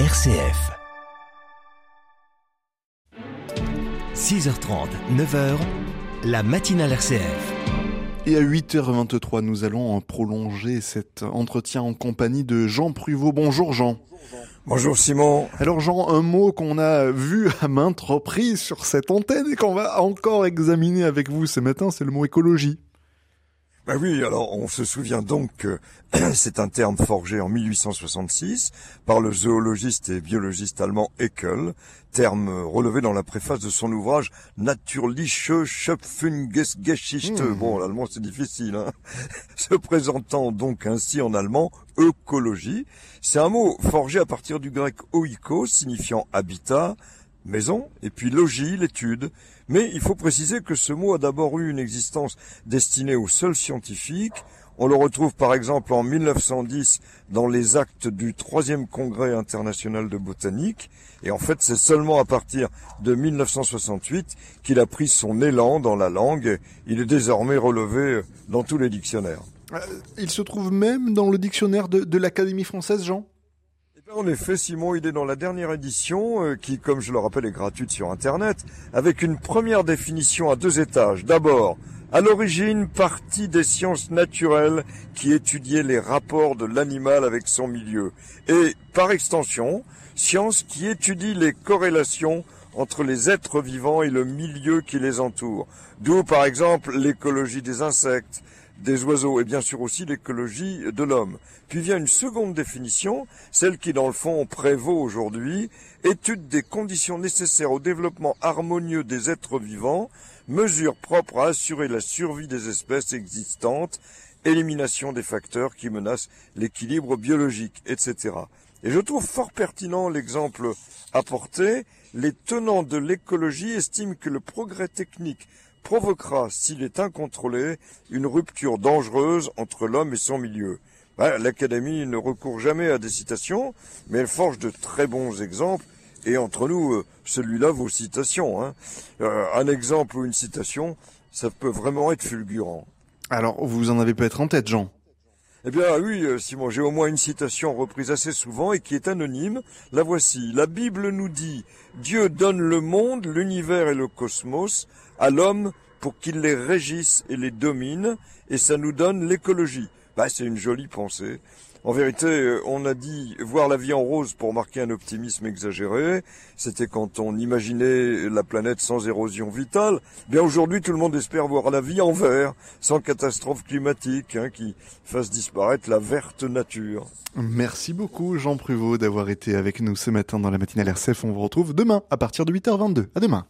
RCF. 6h30, 9h, la matinale RCF. Et à 8h23, nous allons prolonger cet entretien en compagnie de Jean Pruvot. Bonjour Jean. Bonjour Simon. Alors Jean, un mot qu'on a vu à maintes reprises sur cette antenne et qu'on va encore examiner avec vous ce matin, c'est le mot écologie. Ben oui, alors on se souvient donc que c'est un terme forgé en 1866 par le zoologiste et biologiste allemand Haeckel, terme relevé dans la préface de son ouvrage Natürliche Schöpfungsgeschichte. Mmh. Bon, l'allemand c'est difficile, hein Se présentant donc ainsi en allemand, écologie, c'est un mot forgé à partir du grec oikos, signifiant habitat, maison, et puis logis, l'étude. Mais il faut préciser que ce mot a d'abord eu une existence destinée aux seuls scientifiques. On le retrouve par exemple en 1910 dans les actes du troisième congrès international de botanique. Et en fait, c'est seulement à partir de 1968 qu'il a pris son élan dans la langue. Il est désormais relevé dans tous les dictionnaires. Euh, il se trouve même dans le dictionnaire de, de l'Académie française, Jean? En effet, Simon, il est dans la dernière édition, euh, qui, comme je le rappelle, est gratuite sur Internet, avec une première définition à deux étages. D'abord, à l'origine, partie des sciences naturelles qui étudiait les rapports de l'animal avec son milieu. Et, par extension, science qui étudie les corrélations entre les êtres vivants et le milieu qui les entoure. D'où, par exemple, l'écologie des insectes, des oiseaux et bien sûr aussi l'écologie de l'homme. Puis vient une seconde définition, celle qui dans le fond prévaut aujourd'hui, étude des conditions nécessaires au développement harmonieux des êtres vivants, mesures propres à assurer la survie des espèces existantes, élimination des facteurs qui menacent l'équilibre biologique, etc. Et je trouve fort pertinent l'exemple apporté. Les tenants de l'écologie estiment que le progrès technique provoquera, s'il est incontrôlé, une rupture dangereuse entre l'homme et son milieu. Ben, L'Académie ne recourt jamais à des citations, mais elle forge de très bons exemples, et entre nous, euh, celui-là vaut citation. Hein. Euh, un exemple ou une citation, ça peut vraiment être fulgurant. Alors, vous en avez peut-être en tête, Jean eh bien oui, euh, Simon, j'ai au moins une citation reprise assez souvent et qui est anonyme. La voici. La Bible nous dit Dieu donne le monde, l'univers et le cosmos à l'homme pour qu'il les régisse et les domine, et ça nous donne l'écologie. Bah, c'est une jolie pensée. En vérité, euh, on a dit voir la vie en rose pour marquer un optimisme exagéré. C'était quand on imaginait la planète sans érosion vitale. Bien aujourd'hui, tout le monde espère voir la vie en vert, sans catastrophe climatique, hein, qui fasse disparaître la verte nature. Merci beaucoup, Jean Pruvot, d'avoir été avec nous ce matin dans la matinale RCF. On vous retrouve demain à partir de 8h22. À demain.